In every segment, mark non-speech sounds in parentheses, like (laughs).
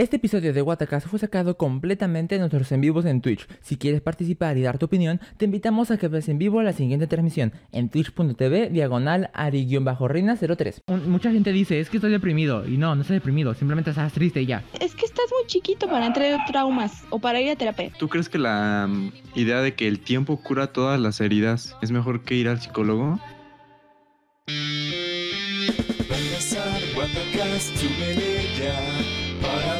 Este episodio de Watacaso fue sacado completamente de nuestros en vivos en Twitch. Si quieres participar y dar tu opinión, te invitamos a que veas en vivo la siguiente transmisión en twitch.tv diagonal ari-reina03. Mucha gente dice, es que estoy deprimido. Y no, no estoy deprimido, simplemente estás triste y ya. Es que estás muy chiquito para entrar en traumas o para ir a terapia. ¿Tú crees que la mm, idea de que el tiempo cura todas las heridas es mejor que ir al psicólogo?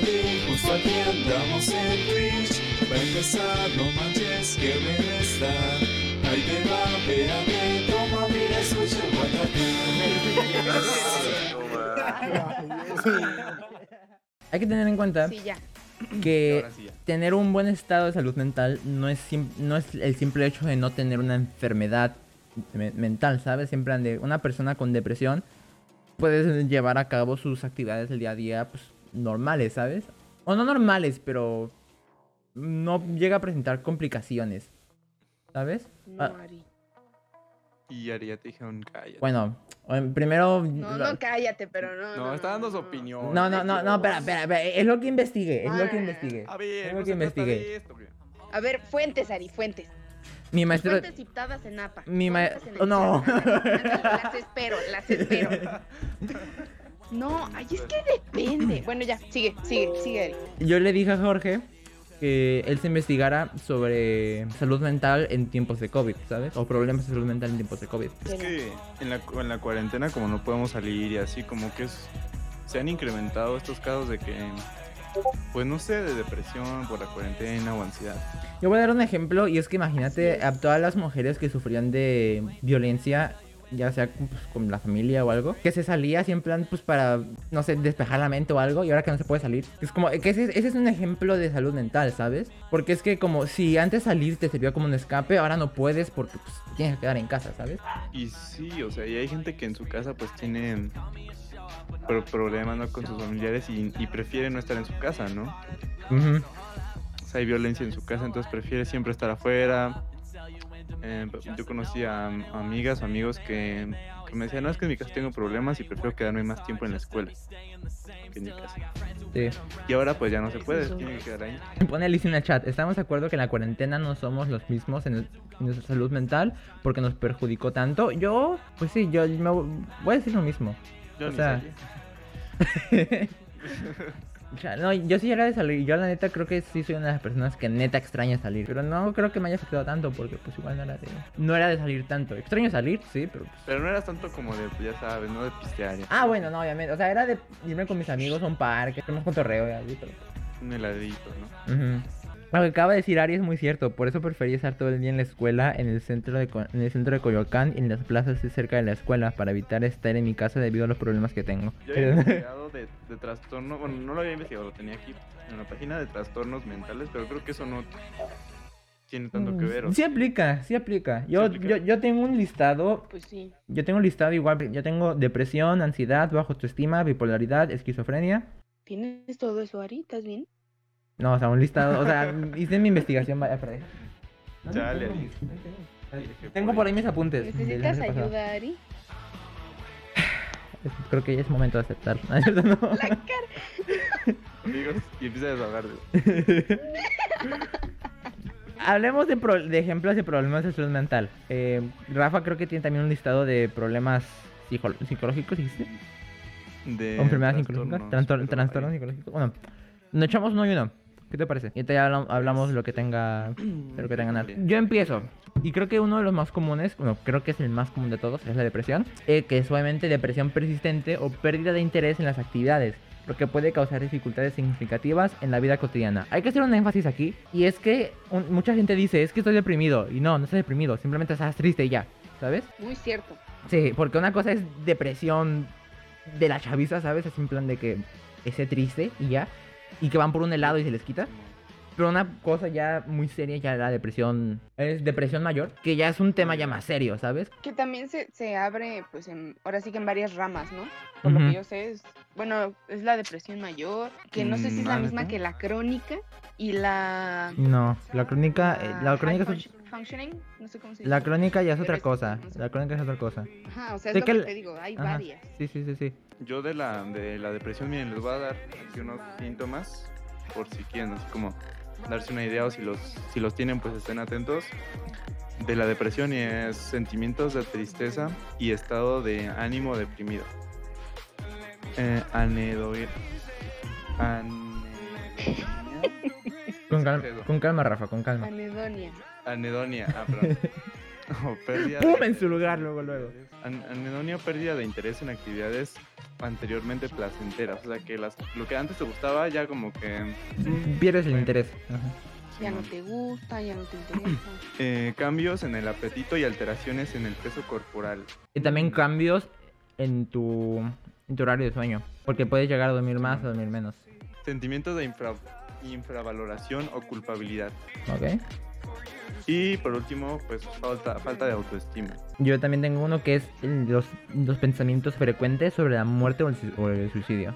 Empezar Guatacast, súbele ya Para ver justo aquí andamos en Twitch Va a empezar, no manches, que bien está Ahí te va, ve a ver, toma, mira, escucha el Guatacast Hay que tener en cuenta Sí, ya. que Ahora sí ya. tener un buen estado de salud mental no es, sim- no es el simple hecho de no tener una enfermedad me- mental, ¿sabes? Siempre ande una persona con depresión puede llevar a cabo sus actividades del día a día pues, normales, ¿sabes? O no normales, pero no llega a presentar complicaciones, ¿sabes? No, Ah. Ari. Y Ari, ya te dijeron cállate. Bueno, em, primero... No, no, cállate, pero no. no, está dando su opinión. No, no, no, no, espera, espera, espera, es lo que investigué, es lo que Ah. investigué. A ver, Es no lo que se trata investigué. esto. A ver, fuentes, Ari, fuentes. Mi maestro... Fuentes citadas en APA. Mi ma- Fuentes en el no. (laughs) Las espero, las espero. (laughs) No, ay, es que depende. (clears throat) Bueno, ya, sigue, sigue, sigue. Yo le dije a Jorge que él se investigara sobre salud mental en tiempos de COVID, ¿sabes? O problemas de salud mental en tiempos de COVID. Es que en la, en la cuarentena, como no podemos salir y así, como que es, se han incrementado estos casos de que, pues no sé, de depresión por la cuarentena o ansiedad. Yo voy a dar un ejemplo y es que imagínate a todas las mujeres que sufrían de violencia, ya sea pues, con la familia o algo, que se salía así en plan pues para, no sé, despejar la mente o algo y ahora que no se puede salir. Es como que ese, ese es un ejemplo de salud mental, ¿sabes? Porque es que como si antes salir te servía como un escape, ahora no puedes porque pues tienes que quedar en casa, ¿sabes? Y sí, o sea, y hay gente que en su casa pues tiene pro- problemas ¿no? con sus familiares y, y prefiere no estar en su casa, ¿no? Ujú. O sea, hay violencia en su casa, entonces prefiere siempre estar afuera. Eh, yo conocí a, a amigas o amigos que, que me decían, no, es que en mi casa tengo problemas y prefiero quedarme más tiempo en la escuela que en mi casa. Sí. Y ahora pues ya no se puede, tiene que quedar ahí. Pone Alicia en el chat. Estamos de acuerdo que en la cuarentena no somos los mismos en, el- en nuestra salud mental porque nos perjudicó tanto. Yo, pues sí, yo me voy a decir lo mismo. Yo O ni sea, salí. O (laughs) sea, (laughs) no, yo sí era de salir. Yo la neta creo que sí soy una de las personas que neta extraña salir. Pero no creo que me haya afectado tanto porque pues igual no era de, no era de salir tanto. Extraño salir, sí, pero pues... Pero no eras tanto como de, pues, ya sabes, no de pistear, Ah, bueno, no, obviamente. O sea, era de irme con mis amigos a un parque, tenemos cotorreo y así, pero... un heladito, ¿no? Ujú. Lo que acaba de decir Ari es muy cierto, por eso preferí estar todo el día en la escuela, en el centro de, Co- en el centro de Coyoacán y en las plazas cerca de la escuela para evitar estar en mi casa debido a los problemas que tengo. Yo había (laughs) investigado de, de trastorno, bueno, no lo había investigado, lo tenía aquí en la página de trastornos mentales, pero creo que eso no tiene tanto que ver. o Mm, Sí aplica, sí aplica. Yo, aplica? yo, yo tengo un listado, Pues sí. yo tengo un listado igual, yo tengo depresión, ansiedad, bajo autoestima, bipolaridad, esquizofrenia. ¿Tienes todo eso, Ari? ¿Estás bien? No, o sea, un listado, o sea, hice mi investigación, vaya, perdón. No, no, Chale, tengo no por ahí mis apuntes. ¿Necesitas ayuda, Ari? (sighs) Creo que ya es momento de aceptar. ¿no es cierto? No. La cara. Amigos, y empieza a desahogarse. (laughs) Hablemos de, pro- de ejemplos de problemas de salud mental. Eh, Rafa creo que tiene también un listado de problemas psico- psicológicos, ¿dijiste? De ¿O enfermedades psicológicas? trastornos, psicológicos. Bueno, nos echamos uno y uno. ¿Qué te parece? Y hablam- hablamos de lo que tenga, de lo que tengan. Bien. Yo empiezo. Y creo que uno de los más comunes, bueno, creo que es el más común de todos, es la depresión. eh, que es obviamente depresión persistente o pérdida de interés en las actividades, lo que puede causar dificultades significativas en la vida cotidiana. Hay que hacer un énfasis aquí, y es que un- mucha gente dice, es que estoy deprimido, y no, no estás deprimido, simplemente estás triste y ya, ¿sabes? Muy cierto. Sí, porque una cosa es depresión de la chaviza, ¿sabes? Así en plan de que esté triste y ya, y que van por un helado y se les quita. Pero una cosa ya muy seria, ya la depresión, es depresión mayor, que ya es un tema ya más serio, ¿sabes? Que también se, se abre, pues, en, ahora sí que en varias ramas, ¿no? Por lo que yo sé, es, bueno, es la depresión mayor, que no sé si es la misma que la crónica y la... No, la crónica, eh, la high crónica es, functioning, no sé cómo se dice. La crónica ya es otra cosa. no sé. La crónica es otra cosa. Ajá, o sea, es Sé lo que que el- te digo, hay Ajá. varias. Sí, sí, sí, sí. Yo de la, de la depresión, miren, les voy a dar aquí unos síntomas por si quieren, así como darse una idea o si los, si los tienen, pues estén atentos. De la depresión y es sentimientos de tristeza y estado de ánimo deprimido. Eh, anedo- anedonia. Con, ¿Qué calma, con calma, Rafa, con calma. Anedonia. Anedonia, ah, perdón. (laughs) O pérdida ¡Pum! En su lugar, luego, luego. An- anedonia o pérdida de interés en actividades anteriormente placenteras. O sea, que las, lo que antes te gustaba ya como que... Pierdes el interés. Ajá. Ya no te gusta, ya no te interesa. (coughs) Eh, cambios en el apetito y alteraciones en el peso corporal. Y también cambios en tu, en tu horario de sueño. Porque puedes llegar a dormir más o dormir menos. Sentimientos de infra- infravaloración o culpabilidad. ¿Ok? Y por último, pues falta, falta de autoestima. Yo también tengo uno que es los, los pensamientos frecuentes sobre la muerte o el, su- o el suicidio.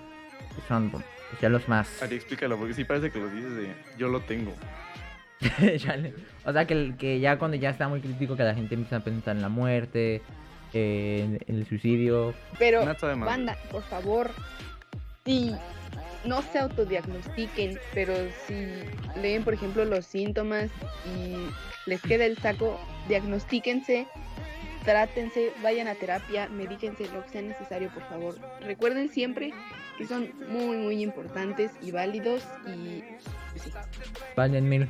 Son pues, ya los más... Ari, explícalo, porque sí parece que lo dices de yo lo tengo. (laughs) O sea, que, que ya cuando ya está muy crítico que la gente empieza a pensar en la muerte, eh, en, en el suicidio. Pero, banda, por favor, si no se autodiagnostiquen, pero si leen, por ejemplo, los síntomas y les queda el saco, diagnostíquense, trátense, vayan a terapia, medíquense lo que sea necesario, por favor. Recuerden siempre que son muy, muy importantes y válidos y pues sí. Valen mil.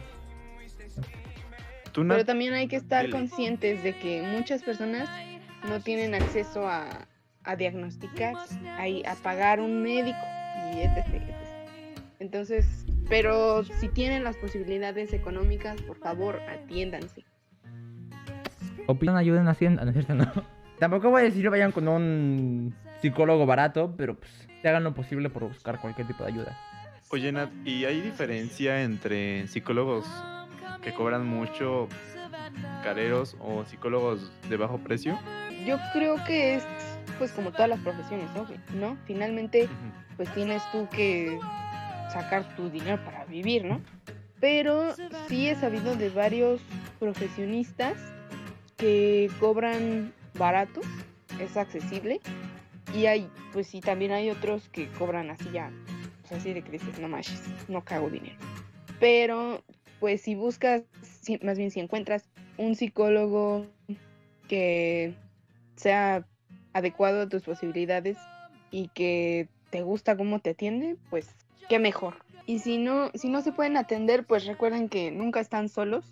Pero también hay que estar conscientes de que muchas personas no tienen acceso a, a diagnosticar, a, a pagar un médico y etc, etc. Entonces, pero si tienen las posibilidades económicas, por favor, atiéndanse. O pidan ayuda en Hacienda, ¿no? No. Tampoco voy a decir vayan con un psicólogo barato, pero pues hagan lo posible por buscar cualquier tipo de ayuda. Oye, Nat, ¿y hay diferencia entre psicólogos que cobran mucho careros o psicólogos de bajo precio? Yo creo que es pues como todas las profesiones, ¿no? Finalmente, pues tienes tú que sacar tu dinero para vivir, ¿no? Pero sí he sabido de varios profesionistas que cobran barato, es accesible, y hay, pues sí, también hay otros que cobran así ya, pues así de que dices, no manches, no cago dinero. Pero, pues si buscas, si- más bien si encuentras un psicólogo que sea adecuado a tus posibilidades y que te gusta cómo te atiende, pues qué mejor. Y si no, si no se pueden atender, pues recuerden que nunca están solos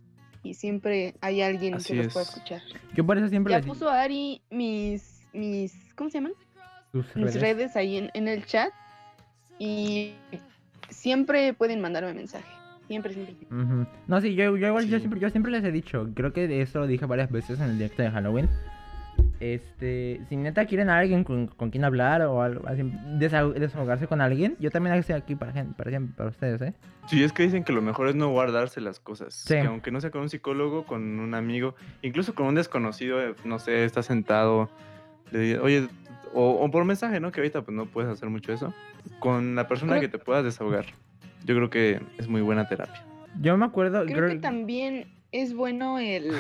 y siempre hay alguien Así que los pueda es. escuchar. Yo por eso siempre Ya les puso Ari mis, mis, ¿cómo se llaman? sus Mis redes. redes ahí en, en el chat y siempre pueden mandarme mensaje. Siempre, siempre. No, sí, yo, yo igual, yo siempre, yo siempre les he dicho, creo que eso lo dije varias veces en el directo de Halloween. Este, si neta quieren a alguien con, con quien hablar o algo así, desahogarse con alguien, yo también estoy aquí para, gen- para, para ustedes, ¿eh? Sí, es que dicen que lo mejor es no guardarse las cosas. Sí. Que aunque no sea con un psicólogo, con un amigo, incluso con un desconocido, eh, no sé, está sentado, le diga, oye, o, o por mensaje, ¿no? Que ahorita pues no puedes hacer mucho eso. Con la persona Creo- que te puedas desahogar. Yo creo que es muy buena terapia. Yo me acuerdo, Creo creo, que también es bueno el...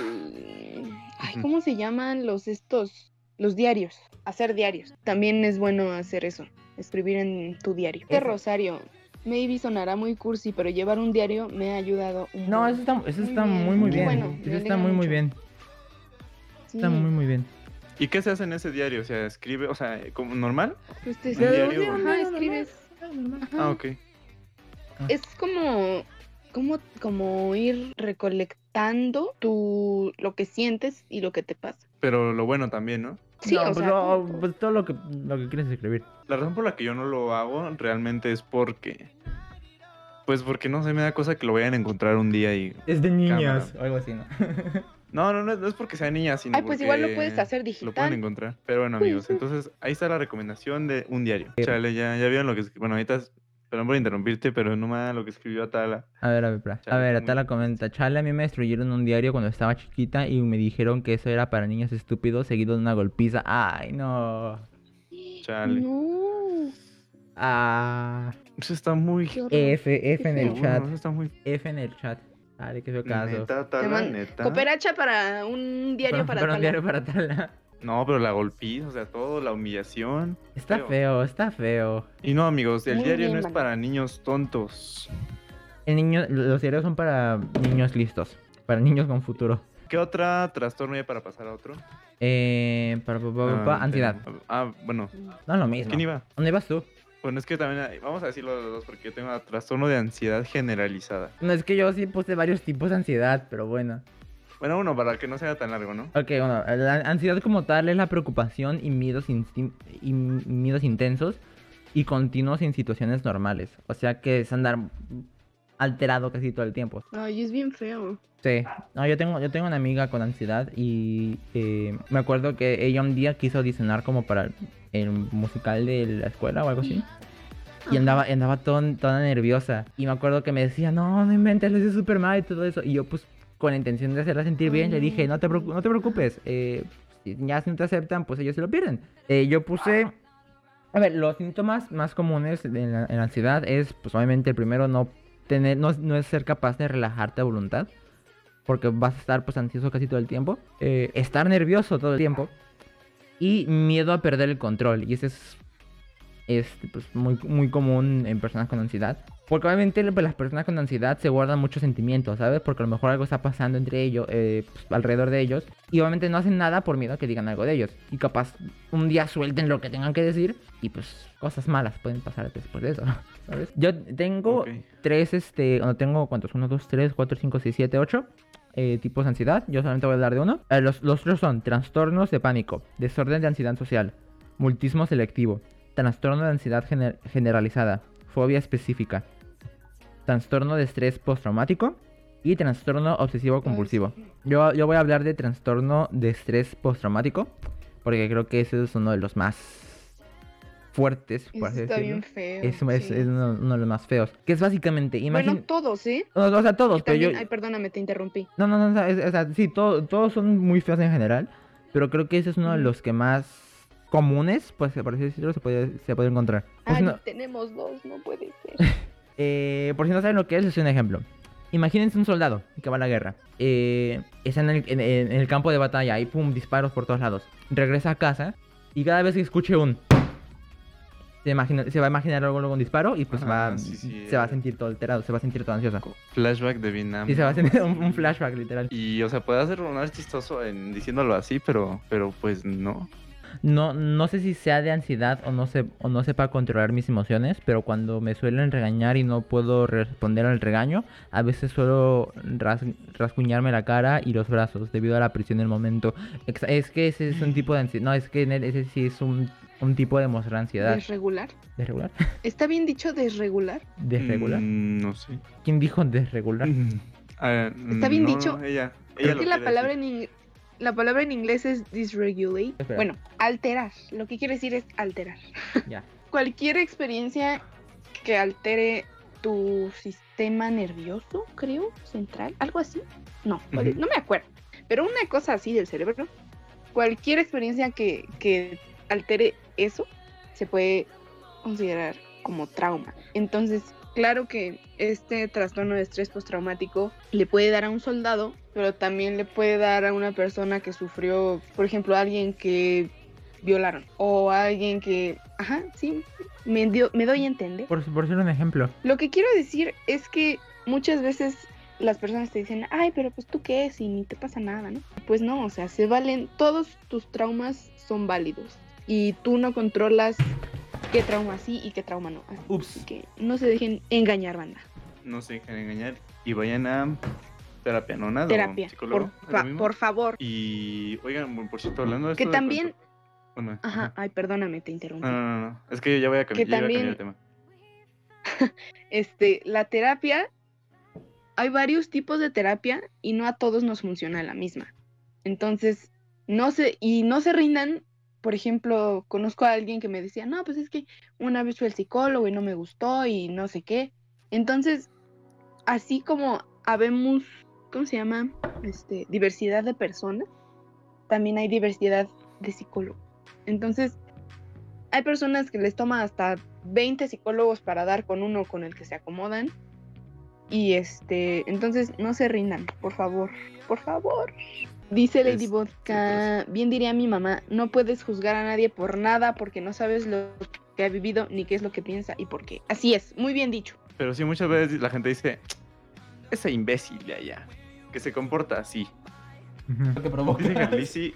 Ay. ¿cómo se llaman los estos? Los diarios. Hacer diarios. También es bueno hacer eso. Escribir en tu diario. Que Eso. Rosario, maybe sonará muy cursi, pero llevar un diario me ha ayudado un No, eso está, eso Muy está bien, muy, muy bien. bueno, eso está muy, muy bien. Sí, Está muy, muy bien. ¿Y qué se hace en ese diario? O sea, escribe, o sea, como normal. pues te diario. Ajá, escribes. Ah, ok. Es como, como, como ir recolectando tu, lo que sientes y lo que te pasa. Pero lo bueno también, ¿no? Sí, no, o pues, sea, lo- pues todo lo que, lo que quieres escribir. La razón por la que yo no lo hago realmente es porque. Pues porque no sé, me da cosa que lo vayan a encontrar un día y. Es de niñas, o algo así, ¿no? (laughs) No, no, no, no es porque sea niña, sino Ay, pues igual lo puedes hacer Lo pueden digital. encontrar. Pero bueno, amigos, entonces ahí está la recomendación de un diario. Chale, ya, ya vieron lo que. es- Bueno, ahorita. Perdón por interrumpirte, pero no más lo que escribió Atala. A ver, a ver. A ver, muy Atala comenta. Chale, a mí me destruyeron un diario cuando estaba chiquita y me dijeron que eso era para niños estúpidos seguido de una golpiza. Ay, no. Chale. No. Ah. Eso está muy. F, F en el chat. Eso está muy. F en el chat. Dale, qué feo caso. Neta. Cooperacha para un diario para, para un diario para Tala. No, pero la golpiza, o sea, todo, la humillación. Está Feo. feo, está feo. Y no, amigos, el Muy diario bien, no es para niños tontos. El niño, los diarios son para niños listos, para niños con futuro. ¿Qué otra trastorno hay para pasar a otro? Eh, para, para- para- para- Ah, ansiedad. ten- Ah, bueno. No es lo mismo. ¿Quién iba? ¿Dónde vas tú? Bueno, es que también hay- vamos a decirlo de los dos porque yo tengo trastorno de ansiedad generalizada. No, es que yo sí puse varios tipos de ansiedad, pero bueno. Bueno, uno para que no sea tan largo, ¿no? Ok, bueno, la ansiedad como tal es la preocupación y miedos, y miedos intensos y continuos en situaciones normales. O sea que es andar alterado casi todo el tiempo. Ay, es bien feo. Sí, no, yo tengo, yo tengo una amiga con ansiedad y eh, me acuerdo que ella un día quiso audicionar como para el, el musical de la escuela o algo así. Y andaba, andaba todo- toda nerviosa. Y me acuerdo que me decía, no, no inventes, lo hice súper mal y todo eso. Y yo pues con la intención de hacerla sentir bien, le dije, no te, no te preocupes. eh, ya si no te aceptan, pues ellos se lo pierden. Eh, yo puse... A ver, los síntomas más comunes en la, en ansiedad es, pues obviamente el primero, no tener, no, no es ser capaz de relajarte a voluntad porque vas a estar pues ansioso casi todo el tiempo, eh, estar nervioso todo el tiempo y miedo a perder el control. Y ese es, es pues, muy, muy común en personas con ansiedad. Porque obviamente pues, las personas con ansiedad se guardan muchos sentimientos, ¿sabes? Porque a lo mejor algo está pasando entre ellos, eh, pues, alrededor de ellos. Y obviamente no hacen nada por miedo a que digan algo de ellos. Y capaz un día suelten lo que tengan que decir y pues cosas malas pueden pasar después de eso, (laughs) ¿sabes? Yo tengo Ok. tres, este, no tengo cuántos, uno, dos, tres, cuatro, cinco, seis, siete, ocho eh, tipos de ansiedad. Yo solamente voy a hablar de uno. Eh, los, los otros son trastornos de pánico, desorden de ansiedad social, multismo selectivo, trastorno de ansiedad gener- generalizada, fobia específica, trastorno de estrés postraumático y trastorno obsesivo compulsivo. Yo, yo voy a hablar de trastorno de estrés postraumático porque creo que ese es uno de los más fuertes, por Eso así está decirlo. bien feo. Es, sí. uno, uno de los más feos. Que es básicamente, imagínate... Bueno, todos, ¿eh? o sea, todos, pero yo... Ay, perdóname, te interrumpí. No, no, no, o sea, es- o sea, sí, todo- todos son muy feos en general, pero creo que ese es uno de los que más comunes, pues por así decirlo, se puede, se puede encontrar. Por si, Ay, no, tenemos dos, no puede ser. (laughs) eh, por si no saben lo que es, es un ejemplo. Imagínense un soldado que va a la guerra. Eh, está en el, en- en el campo de batalla y pum, disparos por todos lados. Regresa a casa y cada vez que escuche un... Se, imagina- se va a imaginar luego, luego un disparo y pues Ajá, va, sí, sí, se va a eh. sentir todo alterado, se va a sentir todo ansioso. Flashback de Vietnam. Y se va a sentir un, un flashback literal. Y, o sea, puede hacer un chistoso en diciéndolo así, pero, pero pues no. No, no sé si sea de ansiedad o no, se, o no sepa controlar mis emociones, pero cuando me suelen regañar y no puedo responder al regaño, a veces suelo ras- rasguñarme la cara y los brazos debido a la presión del momento. Es que ese es un tipo de ansiedad. No, es que ese sí es un, un tipo de mostrar ansiedad. ¿Desregular? ¿Desregular? (laughs) ¿Está bien dicho desregular? ¿Desregular? Mm, no sé. ¿Quién dijo desregular? (laughs) Ah, ¿Está bien no, dicho? no, ella. Creo ella lo que la palabra, decir. en, la palabra en inglés es dysregulate. Espera. Bueno, alterar. Lo que quiere decir es alterar. (laughs) Ya. Cualquier experiencia que altere tu sistema nervioso, creo, central, algo así. No, no me acuerdo. Pero una cosa así del cerebro. Cualquier experiencia que, que altere eso se puede considerar como trauma. Entonces, claro que este trastorno de estrés postraumático le puede dar a un soldado, pero también le puede dar a una persona que sufrió, por ejemplo, a alguien que violaron o a alguien que, ajá, sí, me, dio- me doy a entender. Por, por ser un ejemplo. Lo que quiero decir es que muchas veces las personas te dicen, ay, pero pues tú qué es y ni te pasa nada, ¿no? Pues no, o sea, se valen, todos tus traumas son válidos y tú no controlas qué trauma sí y qué trauma no. Así Ups. que no se dejen engañar, banda. No se dejen engañar y vayan a terapia, ¿no? Nada. Terapia, psicólogo, por, favor. Y, oigan, por cierto, hablando de Que esto de también, Bueno, ajá, ay, perdóname, te interrumpí. No, no, no, no. Es que ya voy a cambiar, Que ya a cambiar también- el tema. (laughs) Este, la terapia, hay varios tipos de terapia y no a todos nos funciona la misma. Entonces, no se, y no se rindan, por ejemplo, conozco a alguien que me decía, no, pues es que una vez fui al psicólogo y no me gustó y no sé qué. Entonces, así como habemos, ¿cómo se llama? Este, diversidad de personas, también hay diversidad de psicólogos. Entonces, hay personas que les toma hasta 20 psicólogos para dar con uno con el que se acomodan. Y este, entonces no se rindan, por favor, por favor. Dice Lady Es- Vodka, bien diría mi mamá, no puedes juzgar a nadie por nada porque no sabes lo que ha vivido ni qué es lo que piensa y por qué. Así es, muy bien dicho. Pero sí, muchas veces la gente dice, ese imbécil de allá, que se comporta así. Lo que provoca. Dice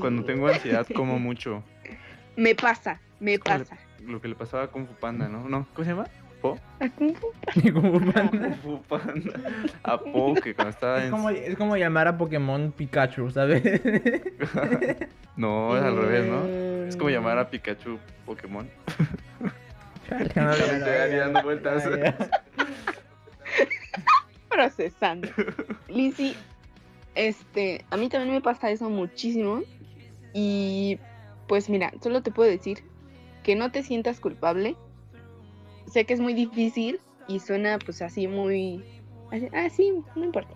cuando Mm, tengo ansiedad, como (laughs) mucho. Me pasa, me pasa. Lo que le pasaba a Kung Fu Panda, ¿no? no ¿Cómo se llama? ¿Po? A Kung Fu Como Kung panda. (laughs) Fu Panda. A Po, que cuando estaba Es como, es como llamar a Pokémon Pikachu, ¿sabes? (laughs) No, es al revés, ¿no? Es como llamar a Pikachu Pokémon. Chale, (laughs) dando vueltas. Procesando. Lizzy, este, a mí también me pasa eso muchísimo. Y pues mira, solo te puedo decir que no te sientas culpable. Sé que es muy difícil y suena pues así muy... así, Ah, sí, no importa.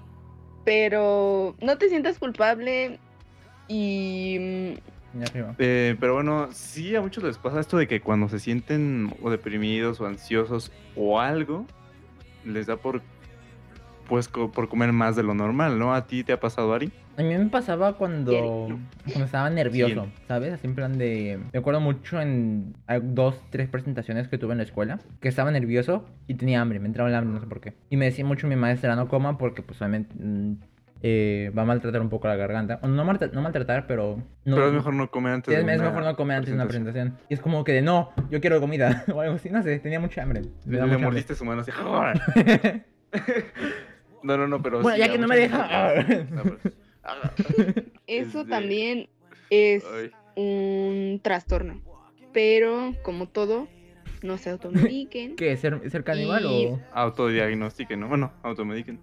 Pero no te sientas culpable y... Arriba. Eh, pero bueno, sí a muchos les pasa esto de que cuando se sienten o deprimidos o ansiosos o algo, les da por pues co- por comer más de lo normal, ¿no? ¿A ti te ha pasado, Ari? A mí me pasaba cuando, estaba nervioso, ¿sabes? Así en plan de... Me acuerdo mucho en dos, tres presentaciones que tuve en la escuela, que estaba nervioso y tenía hambre, me entraba el hambre, no sé por qué. Y me decía mucho mi maestra, no coma porque pues obviamente mm, eh, va a maltratar un poco la garganta. O no, maltra- no maltratar, pero... No, pero es mejor no comer antes es, de es mejor no comer antes de una presentación. Y es como que de no, yo quiero comida (laughs) o algo así, no sé, tenía mucha hambre. Me Le, da le mucha hambre. mordiste su mano así. (laughs) (laughs) No, no, no, pero Bueno, sí, ya que no me deja. No, Ah, (laughs) Eso Este, también es ay. un trastorno. Pero como todo, no se automediquen. (laughs) ¿Qué? ¿Ser, ser caníbal Y- o...? Autodiagnostiquen, ¿no? Bueno, automediquen.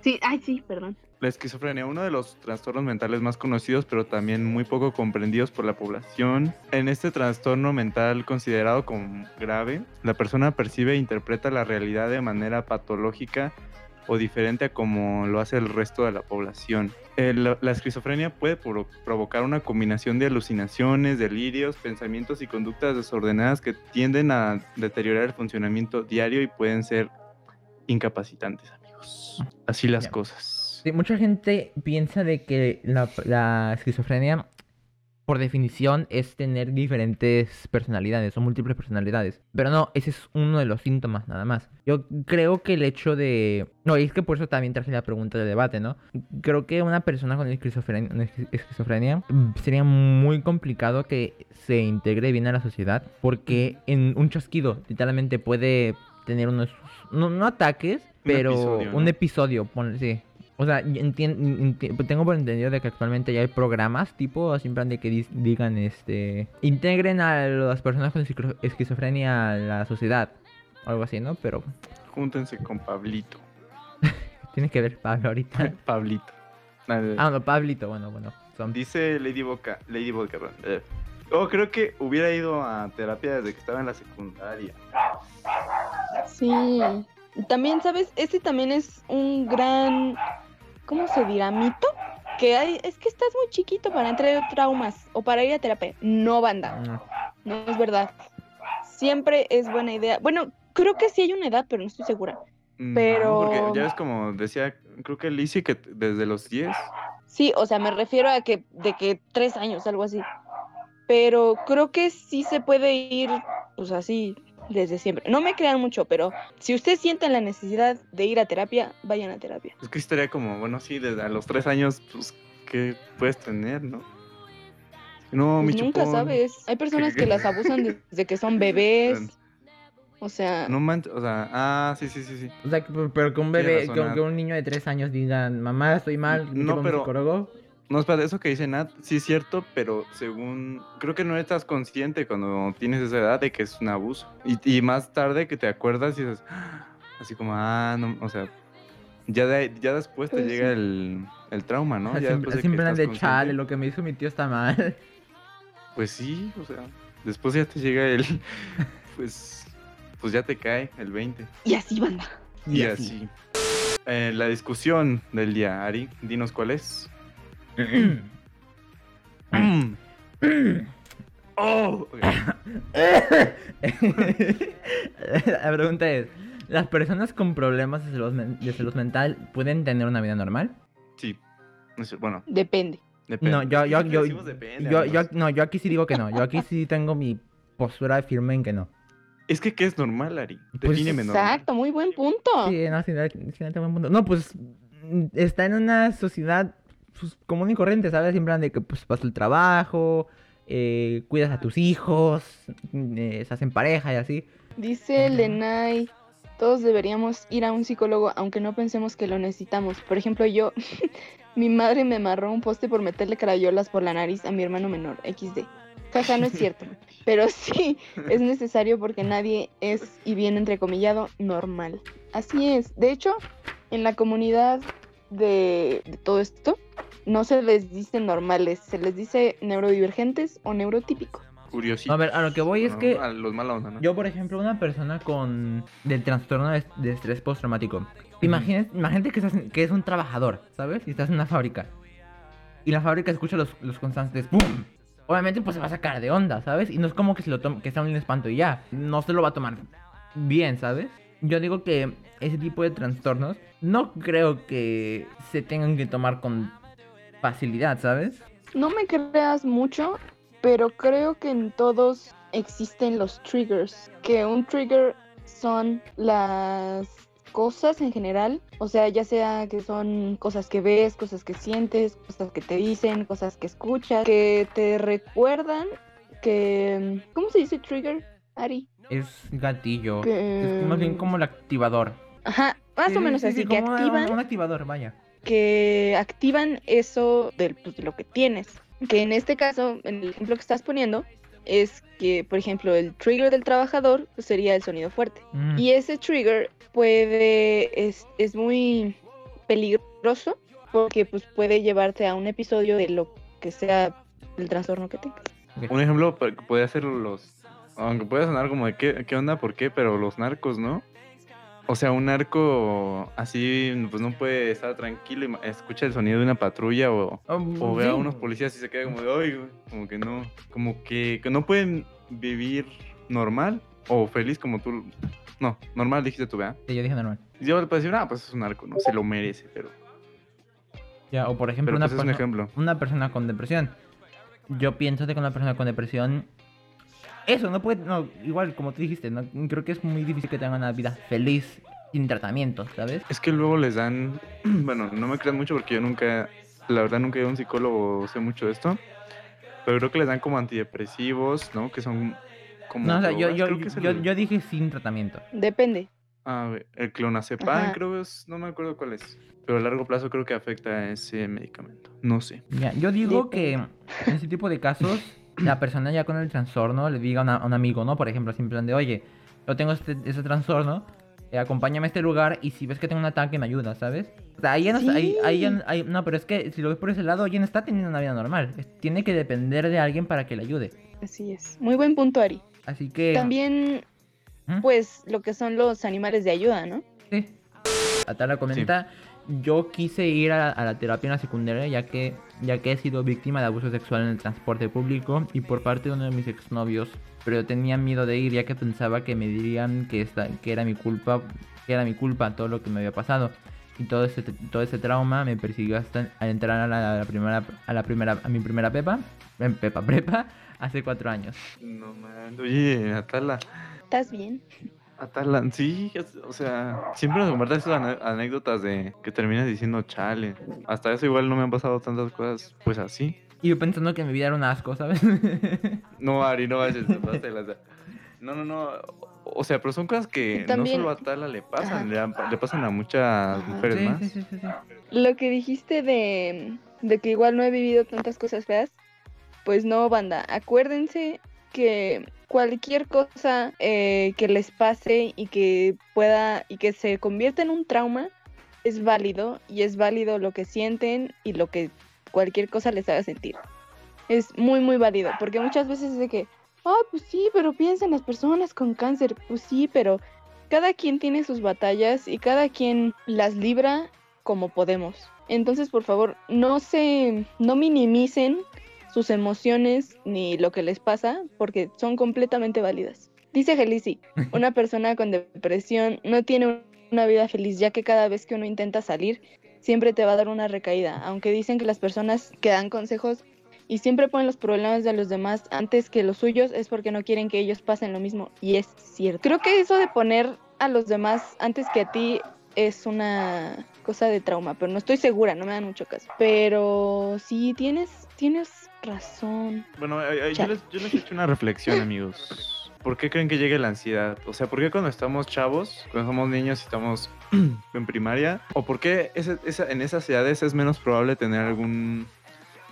Sí, ay, sí, perdón. La esquizofrenia, uno de los trastornos mentales más conocidos, pero también muy poco comprendidos por la población. En este trastorno mental considerado como grave, la persona percibe e interpreta la realidad de manera patológica o diferente a como lo hace el resto de la población. El- la esquizofrenia puede pro- provocar una combinación de alucinaciones, delirios, pensamientos y conductas desordenadas que tienden a deteriorar el funcionamiento diario y pueden ser incapacitantes, amigos. Así las cosas. Sí, mucha gente piensa de que la, la esquizofrenia, por definición, es tener diferentes personalidades o múltiples personalidades. Pero no, ese es uno de los síntomas nada más. Yo creo que el hecho de... No, y es que por eso también traje la pregunta de debate, ¿no? Creo que una persona con esquizofrenia, esquizofrenia mm, sería muy complicado que se integre bien a la sociedad. Porque en un chasquido, literalmente puede tener unos... No, no ataques, Un pero episodio, ¿no? un episodio, ponle, sí. O sea, pues tengo por entendido de que actualmente ya hay programas tipo así en plan de que dis- digan este integren a las personas con esquizo- esquizofrenia a la sociedad o algo así, ¿no? Pero Júntense con Pablito. (laughs) tiene que ver Pablo ahorita. (laughs) Pablito. Nada, ah, no, Pablito, bueno, bueno. Son... Dice Lady Boca, Lady Vodka, perdón. Eh, Oh, creo que hubiera ido a terapia desde que estaba en la secundaria. Sí. También, ¿sabes? Ese también es un gran, ¿cómo se dirá? Mito. Que hay, es que estás muy chiquito para entrar en traumas o para ir a terapia. No, banda. Mm, No es verdad. Siempre es buena idea. Bueno, creo que sí hay una edad, pero no estoy segura. Mm, Pero- no, porque ya ves como decía, creo que Lizzie que desde los 10. Sí, o sea, me refiero a que de que tres años, algo así. Pero creo que sí se puede ir, pues así, desde siempre. No me crean mucho, pero si ustedes sienten la necesidad de ir a terapia, vayan a terapia. Es que estaría como, bueno, sí, desde a los 3 años, pues, ¿qué puedes tener, no? No, mi Pues nunca chupón. sabes. Hay personas (laughs) que las abusan desde que son bebés. O sea, No manches, o sea, ah, sí, sí, sí, sí. O sea, que- pero que un bebé, razón, que, un niño de tres años diga, mamá, estoy mal, No, no, pero- psicólogo. No, espera, eso que dice Nat, sí es cierto, pero según, creo que no estás consciente cuando tienes esa edad de que es un abuso. Y, y más tarde que te acuerdas y dices, "Ah", así como, ah, no, o sea, ya, de- ya después te Pues llega sí. el, el trauma, ¿no? (laughs) Ya siempre después de que siempre de chale, lo que me hizo mi tío está mal. (laughs) Pues sí, o sea, después ya te llega el, (laughs) pues, pues ya te cae el 20. y así, banda. Y, así. Eh, la discusión del día, Ari, dinos cuál es. Oh. (coughs) La pregunta es, las personas con problemas de salud, men- de salud mental pueden tener una vida normal. Sí. Bueno, Depende. depende. No, yo, yo, Siempre yo, decimos depende, yo, yo, amigos. no, yo aquí sí digo que no. Yo aquí sí tengo mi postura firme en que no. Es que, ¿qué es normal, Ari? Pues, Defíneme normal. Exacto, muy buen punto. Sí, no, sí, sí, tengo buen punto. No, pues mm, está en una sociedad pues, común y corriente, ¿sabes? Siempre de que pues vas al trabajo, eh, cuidas a tus hijos, mm, eh, estás en pareja y así. Dice Lenay, todos deberíamos ir a un psicólogo aunque no pensemos que lo necesitamos. Por ejemplo, yo, (laughs) mi madre me amarró un poste por meterle crayolas por la nariz a mi hermano menor, XD. Jaja, no es cierto. (laughs) Pero sí, es necesario porque nadie es, y bien entrecomillado, normal. Así es. De hecho, en la comunidad de, de todo esto, no se les dice normales, se les dice neurodivergentes o neurotípicos. Curiosito. A ver, a lo que voy es ¿no? que A los mala onda, ¿no? yo, por ejemplo, una persona con del trastorno de, de estrés postraumático, imagínate, imagínate que, estás que es un trabajador, ¿sabes? Y estás en una fábrica. Y la fábrica escucha los, los constantes ¡Bum! Obviamente, pues se va a sacar de onda, ¿sabes? Y no es como que se lo tome, que sea un espanto y ya. No se lo va a tomar bien, ¿sabes? Yo digo que ese tipo de trastornos no creo que se tengan que tomar con facilidad, ¿sabes? No me creas mucho, pero creo que en todos existen los triggers. Que un trigger son las cosas en general, o sea, ya sea que son cosas que ves, cosas que sientes, cosas que te dicen, cosas que escuchas, que te recuerdan que... ¿Cómo se dice trigger, Ari? Es gatillo. Que- Es más bien como el activador. Ajá, más Sí, o menos sí, sí, así, que como un- activan Un activador, vaya. que activan eso del, pues, de lo que tienes. Que en este caso, en el ejemplo que estás poniendo, es que, por ejemplo, el trigger del trabajador pues, sería el sonido fuerte. Mm. Y ese trigger puede, es, es muy peligroso porque pues puede llevarte a un episodio de lo que sea el trastorno que tengas. Un ejemplo puede ser los. Aunque puede sonar como de qué, qué onda, por qué, pero los narcos, ¿no? O sea, un narco así, pues no puede estar tranquilo y escucha el sonido de una patrulla o, Um, o ve a unos policías y se queda como de, "Ay, güey", como que no, como que, que no pueden vivir normal o feliz como tú. No, normal dijiste tú, ¿verdad? Sí, yo dije normal. Yo le puedo decir, ah, pues es un narco, no se lo merece, pero, Ya, o por ejemplo, pero una, pues es un perso- ejemplo. una persona con depresión. Yo pienso de que una persona con depresión. Eso, no puede. No, igual, como tú dijiste, no, creo que es muy difícil que tengan una vida feliz sin tratamiento, ¿sabes? Es que luego les dan, (clears throat) bueno, no me crean mucho porque yo nunca, la verdad nunca he ido a un psicólogo o sé mucho de esto, pero creo que les dan como antidepresivos, ¿no? Que son como No, o sea, yo, yo, yo, el, yo dije sin tratamiento. Depende. ah, el clonazepam, Ajá. creo es, no me acuerdo cuál es, pero a largo plazo creo que afecta a ese medicamento, no sé. Ya, yo digo que en ese tipo de casos, (laughs) la persona ya con el trastorno le diga a, una- a un amigo, ¿no? Por ejemplo, así en plan de, oye, yo tengo este, ese trastorno, eh, acompáñame a este lugar y si ves que tengo un ataque me ayuda, ¿sabes? O sea, ahí ya no, está- ahí, ahí ya Sí. no- ahí- no, pero es que si lo ves por ese lado, ya no está teniendo una vida normal. Tiene que depender de alguien para que le ayude. Así es. Muy buen punto, Ari. Así que... También, ¿Mm? pues, lo que son los animales de ayuda, ¿no? Sí. Atala comenta, yo quise ir a, a la terapia en la secundaria ya que, ya que he sido víctima de abuso sexual en el transporte público y por parte de uno de mis exnovios, pero tenía miedo de ir ya que pensaba que me dirían que, esta, que era mi culpa, que era mi culpa todo lo que me había pasado. Y todo ese, todo ese trauma me persiguió hasta al entrar a la, a la primera, a la primera, a mi primera pepa, en pepa prepa, hace cuatro años. No man, oye, Atala, ¿Estás bien? Atala, sí, o sea, siempre nos compartes esas anécdotas de que terminas diciendo chale. Hasta eso igual no me han pasado tantas cosas, pues así. Y yo pensando que mi vida era un asco, ¿sabes? (laughs) No, Ari, no vayas, te. No, no, no. O sea, pero son cosas que También- no solo a Tala le pasan, le, pasan a muchas Ajá. mujeres sí, más. sí, sí, sí, sí. Lo que dijiste de, de que igual no he vivido tantas cosas feas, pues no, banda. Acuérdense que cualquier cosa eh, que les pase y que pueda y que se convierta en un trauma es válido y es válido lo que sienten y lo que cualquier cosa les haga sentir. Es muy, muy válido, porque muchas veces es de que, ah, pues sí, pero piensa en las personas con cáncer, pues sí, pero cada quien tiene sus batallas y cada quien las libra como podemos. Entonces, por favor, no se no minimicen sus emociones ni lo que les pasa porque son completamente válidas. Dice Gelisi, (laughs) una persona con depresión no tiene una vida feliz, ya que cada vez que uno intenta salir, siempre te va a dar una recaída. Aunque dicen que las personas que dan consejos y siempre ponen los problemas de los demás antes que los suyos, es porque no quieren que ellos pasen lo mismo. Y es cierto. Creo que eso de poner a los demás antes que a ti es una cosa de trauma, pero no estoy segura, no me dan mucho caso. Pero sí, tienes, tienes razón. Bueno, ay, ay, yo, les, yo les he hecho una reflexión, amigos. ¿Por qué creen que llegue la ansiedad? O sea, ¿por qué cuando estamos chavos, cuando somos niños y estamos (clears throat) en primaria? ¿O por qué ese- esa- en esas edades es menos probable tener algún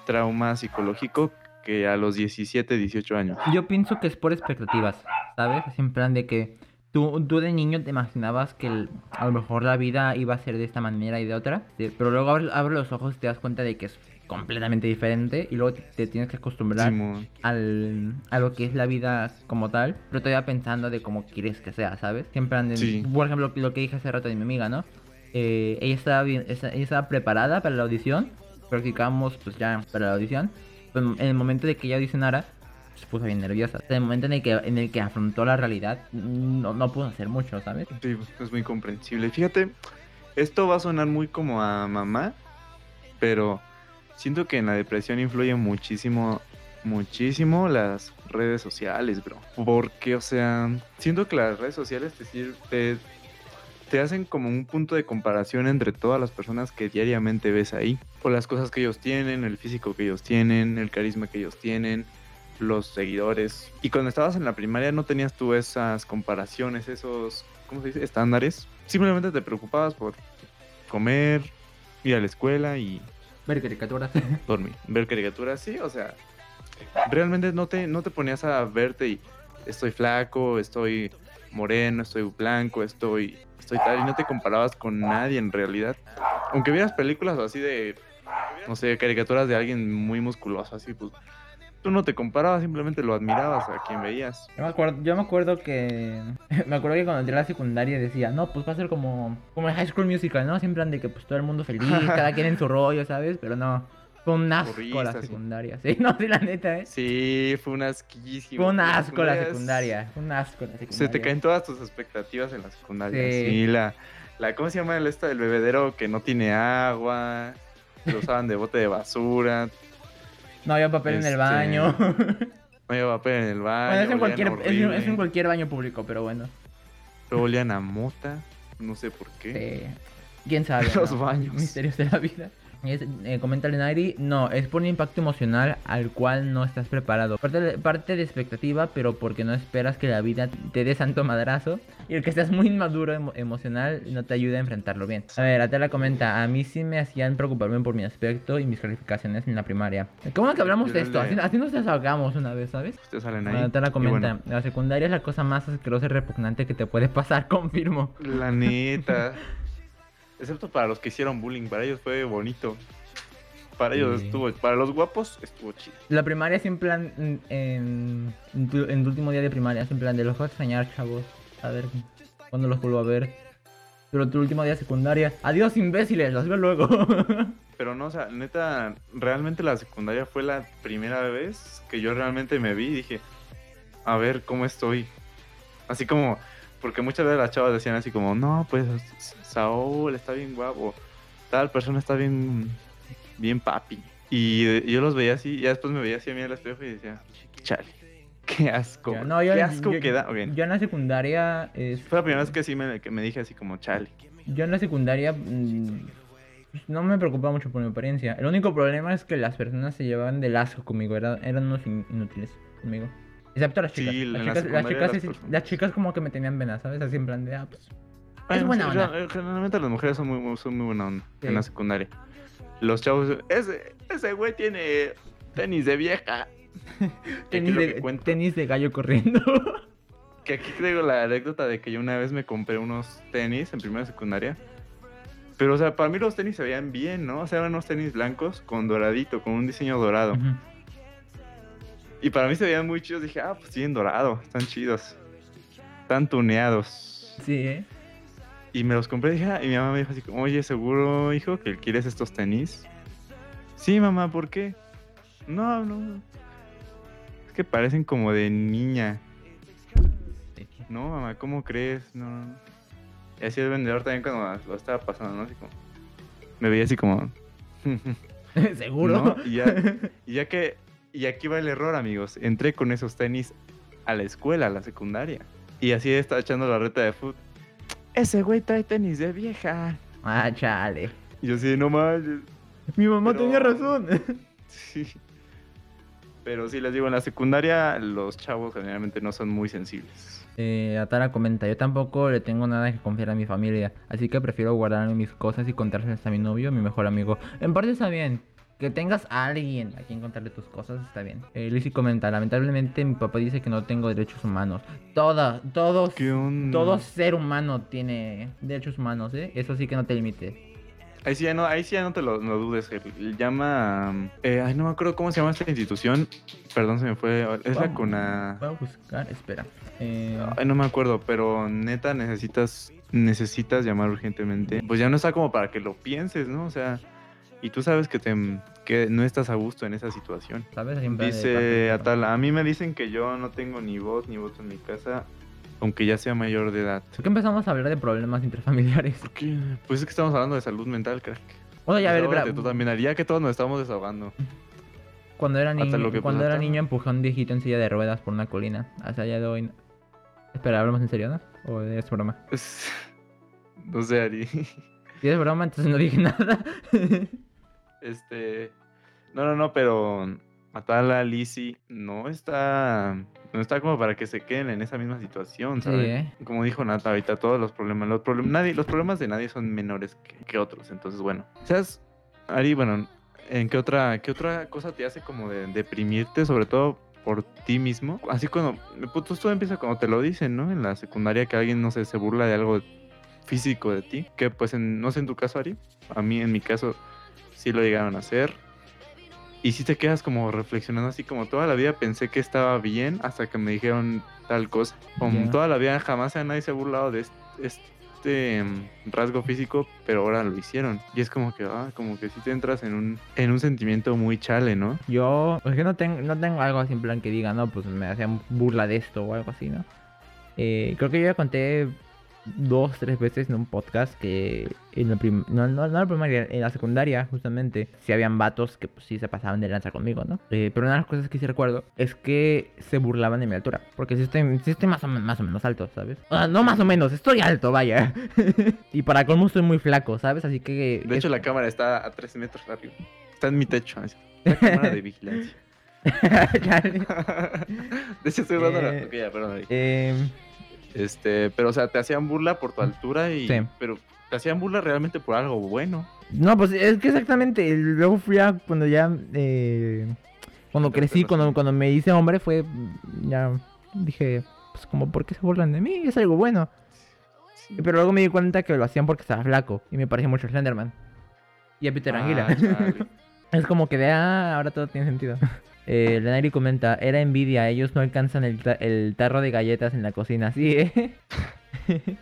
trauma psicológico que a los 17, 18 años? Yo pienso que es por expectativas, ¿sabes? Es en plan de que tú, tú de niño te imaginabas que el- a lo mejor la vida iba a ser de esta manera y de otra, pero luego abres, abres los ojos y te das cuenta de que es completamente diferente y luego te, tienes que acostumbrar Simón. al, a lo que es la vida como tal, pero todavía pensando de cómo quieres que sea, ¿sabes? De, Sí. por ejemplo, lo que dije hace rato de mi amiga, ¿no? Eh, ella, estaba bien, ella estaba preparada para la audición, practicamos pues ya para la audición, pero en el momento de que ella audicionara, se puso bien nerviosa. En el momento en el que, en el que afrontó la realidad, no, no pudo hacer mucho, ¿sabes? Sí, es muy comprensible. Fíjate, esto va a sonar muy como a mamá, pero siento que en la depresión influye muchísimo, muchísimo las redes sociales, bro. Porque, o sea, siento que las redes sociales te, te, te hacen como un punto de comparación entre todas las personas que diariamente ves ahí. Por las cosas que ellos tienen, el físico que ellos tienen, el carisma que ellos tienen, los seguidores. Y cuando estabas en la primaria no tenías tú esas comparaciones, esos, ¿cómo se dice? Estándares. Simplemente te preocupabas por comer, ir a la escuela y Ver caricaturas. (laughs) dormir, ver caricaturas, sí, o sea, realmente no te, no te ponías a verte y estoy flaco, estoy moreno, estoy blanco, estoy, estoy tal, y no te comparabas con nadie en realidad. Aunque vieras películas así de, no sé, caricaturas de alguien muy musculoso, así, pues, tú no te comparabas, simplemente lo admirabas a quien veías. Yo me acuerdo, yo me acuerdo que. (laughs) Me acuerdo que cuando entré a la secundaria decía, no, pues va a ser como. Como el High School Musical, ¿no? Siempre de que pues todo el mundo feliz, (laughs) cada quien en su rollo, ¿sabes? Pero no. Fue un asco la secundaria. Sí, (laughs) no, sí, la neta, ¿eh? Sí, fue un asquísimo. Fue un asco la secundaria. Fue un asco la secundaria. Se te caen todas tus expectativas en la secundaria. Sí. Sí, la, la, ¿cómo se llama el esta del bebedero que no tiene agua? Lo usaban de bote de basura, No había papel en el Este, baño. no había (laughs) papel en el baño. bueno, es en, cualquier, es, es en cualquier baño público, pero bueno. luego olían a mota, no sé por qué. Sí. ¿Quién sabe? (laughs) Los no? baños. Misterios de la vida. Es, eh, comenta Lenari, no, es por un impacto emocional al cual no estás preparado. Parte de, parte de expectativa, pero porque no esperas que la vida te dé santo madrazo. Y el que estás muy inmaduro emo- emocional no te ayuda a enfrentarlo bien. A ver, Atela comenta, a mí sí me hacían preocuparme por mi aspecto y mis calificaciones en la primaria. Bueno que hablamos de esto, así, así nos desahogamos una vez, ¿sabes? Ustedes salen ahí. Atela comenta, bueno, la secundaria es la cosa más asquerosa y repugnante que te puede pasar, (laughs) confirmo. la neta. Excepto para los que hicieron bullying, para ellos fue bonito. Para ellos Sí. estuvo, para los guapos estuvo chido. La primaria es en plan, en, en, en tu, último día de primaria, es en plan de los voy a extrañar, chavos. A ver cuándo los vuelvo a ver. Pero tu último día de secundaria, adiós imbéciles, los veo luego. (laughs) Pero no, o sea, neta, realmente la secundaria fue la primera vez que yo realmente me vi y dije, a ver cómo estoy. Así como, porque muchas veces las chavas decían así como, no, pues Saúl está bien guapo, tal persona está bien, bien papi. Y eh, yo los veía así, y después me veía así a mí el espejo y decía, chale, qué asco, Ya, no, yo, qué asco yo- que da. Bien. yo en la secundaria, es- Fue la primera vez que sí me, que me dije así como, chale. yo en la secundaria mm, no me preocupaba mucho por mi apariencia. El único problema es que las personas se llevaban del asco conmigo, era- eran unos in- inútiles conmigo. Excepto las Sí, chicas. la las, chicas las, chicas, las sí- personas- las chicas como que me tenían venas, ¿sabes? Así en plan de, ah, pues... Es buena sí, onda. gen- Generalmente las mujeres son muy, son muy buena onda Sí. en la secundaria. Los chavos, ese, ese güey tiene tenis de vieja. (laughs) Tenis de, tenis de gallo corriendo. (laughs) que aquí traigo la anécdota de que yo una vez me compré unos tenis en primera secundaria. Pero, o sea, para mí los tenis se veían bien, ¿no? O sea, eran unos tenis blancos con doradito, con un diseño dorado. Ujú. Y para mí se veían muy chidos. Dije, ah, pues sí, en dorado, están chidos. Están tuneados. Sí, ¿eh? Y me los compré dije, ah, y mi mamá me dijo así como, oye, ¿seguro, hijo, que quieres estos tenis? Sí, mamá, ¿por qué? No, no. Es que parecen como de niña. no, mamá, ¿cómo crees? No, no, no". Y así el vendedor también cuando lo estaba pasando, ¿no? Así como, me veía así como, (laughs) (laughs) Seguro. ¿no? Y ya, y ya que, y aquí va el error, amigos. Entré con esos tenis a la escuela, a la secundaria. Y así estaba echando la reta de fútbol. Ese güey trae tenis de vieja. Ah, chale. Y yo así, no manches. Mi mamá Pero- tenía razón. (laughs) Sí. Pero sí, les digo, en la secundaria los chavos generalmente no son muy sensibles. Eh, Atara comenta, yo tampoco le tengo nada que confiar a mi familia, así que prefiero guardarme mis cosas y contárselas a mi novio, a mi mejor amigo. En parte está bien, que tengas a alguien a quien contarle tus cosas está bien. Eh, Lizzy comenta, lamentablemente mi papá dice que no tengo derechos humanos. Toda, todos, todo ser humano tiene derechos humanos, ¿eh? Eso sí que no te limites. Ahí sí ya no, ahí sí ya no te lo, no dudes. Llama. eh, ay, no me acuerdo cómo se llama esta institución. Perdón, se me fue. Es la Vamos. CONA. Voy a buscar, espera. Eh, Ay, no me acuerdo, pero neta necesitas necesitas llamar urgentemente. Pues ya no está como para que lo pienses, ¿no? O sea, y tú sabes que te que no estás a gusto en esa situación. ¿Sabes? Dice Atala, a mí me dicen que yo no tengo ni voz ni voto en mi casa, aunque ya sea mayor de edad. ¿Por qué empezamos a hablar de problemas intrafamiliares? ¿Por qué? Pues es que estamos hablando de salud mental, crack. O sea, ya a ver, Desahógate espera, tú también haría que todos nos estamos desahogando. Cuando era niño, lo que cuando era niño empujé a un viejito en silla de ruedas por una colina. Hasta allá de hoy. Espera, ¿hablamos en serio, no? ¿O es broma? (laughs) No sé, Ari. Si es broma, entonces no dije (laughs) nada. Este. No, no, no, pero Atala, Lizzy, no está. No está como para que se queden en esa misma situación, Sí, ¿sabes? ¿eh? Como dijo Nata ahorita, todos los problemas, los, problem- nadie, los problemas de nadie son menores que, que otros. Entonces, bueno. ¿Sabes, Ari? Bueno, ¿en qué otra, qué otra cosa te hace como de deprimirte, sobre todo por ti mismo? Así cuando. Pues todo empieza cuando te lo dicen, ¿no? En la secundaria que alguien, no sé, se burla de algo físico de ti. Que pues, en, no sé en tu caso, Ari. A mí, en mi caso, sí lo llegaron a hacer. Y sí te quedas como reflexionando así como toda la vida pensé que estaba bien hasta que me dijeron tal cosa. Como toda la vida jamás a nadie se ha burlado de este, este, mm, rasgo físico, pero ahora lo hicieron. Y es como que, ah, como que sí te entras en un, en un sentimiento muy chale, ¿no? Yo, es que no tengo, no tengo algo así en plan que diga, no, pues me hacían burla de esto o algo así, ¿no? Eh, creo que yo ya conté dos, tres veces en un podcast que en la prim- no, no, no en la primaria, en la secundaria, justamente, sí habían vatos que pues sí se pasaban de lanza conmigo, ¿no? Eh, pero una de las cosas que sí recuerdo es que se burlaban de mi altura. Porque sí estoy, sí estoy más, o, más o menos alto, ¿sabes? O sea, no más o menos, estoy alto, vaya. (laughs) y para colmo estoy muy flaco, ¿sabes? Así que... De es- hecho, la cámara está a 3 metros arriba. Está en mi techo. así. (laughs) La cámara de vigilancia. (laughs) De hecho, estoy dando la... Eh, ok, ya, perdón. Este, pero o sea, te hacían burla por tu altura y... Sí. Pero te hacían burla realmente por algo bueno. No, pues es que exactamente. Luego fui a cuando ya. eh, cuando crecí, cuando, cuando me hice hombre, fue. Ya dije, pues como, ¿por qué se burlan de mí? Es algo bueno. Sí. Pero luego me di cuenta que lo hacían porque estaba flaco. Y me parecía mucho a Slenderman. Y a Peter Ah, Anguila. (laughs) es como que de, ah, ahora todo tiene sentido. (laughs) Eh, Lenari comenta, era envidia, ellos no alcanzan el, ta- el tarro de galletas en la cocina. Sí, ¿eh? (laughs)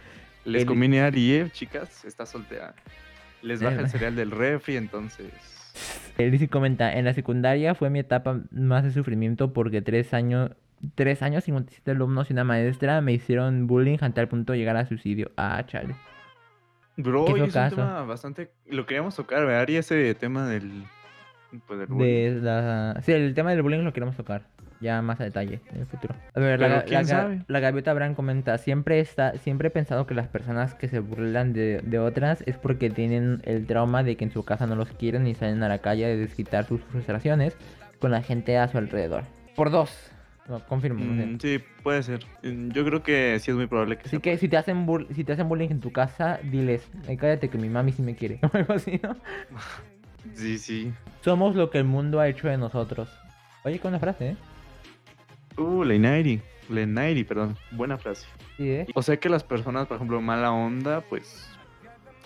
Les El- conviene ¿eh, chicas, está soltera. Les baja el (laughs) cereal del refri, entonces... Lizzy comenta, en la secundaria fue mi etapa más de sufrimiento porque tres años, tres años, 57 alumnos y una maestra me hicieron bullying hasta tal punto de llegar a suicidio. Ah, chale. Bro, y es un tema bastante... Lo queríamos tocar, ¿verdad, Ari? Ese tema del... Pues. De la... Sí, el tema del bullying lo queremos tocar ya más a detalle en el futuro. A ver, la, la la gaviota Brand comenta, siempre está, siempre he pensado que las personas que se burlan de, de otras es porque tienen el trauma de que en su casa no los quieren y salen a la calle a desquitar sus frustraciones con la gente a su alrededor. Por dos. No, confirmo. no sé. Mm, sí, puede ser. Mm, Yo creo que sí es muy probable que Así sea. que si te hacen si te hacen bullying en tu casa, diles, "Ay, cállate que mi mami sí me quiere. (laughs) O algo así, ¿no? Sí, sí. Somos lo que el mundo ha hecho de nosotros. Oye, con una frase, ¿eh? Uh, Lenairi. Lenairi, perdón. Buena frase. Sí, ¿eh? O sea que las personas, por ejemplo, mala onda, pues...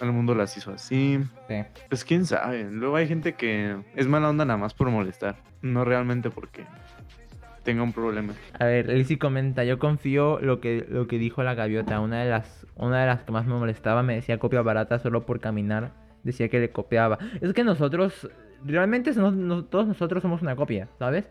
El mundo las hizo así. Sí. Pues quién sabe. Luego hay gente que es mala onda nada más por molestar. No realmente porque tenga un problema. A ver, Lizzy comenta, yo confío lo que, lo que dijo la gaviota. Una de las, una de las que más me molestaba me decía copia barata solo por caminar. Decía que le copiaba. Es que nosotros, realmente no- no- todos nosotros somos una copia, ¿sabes?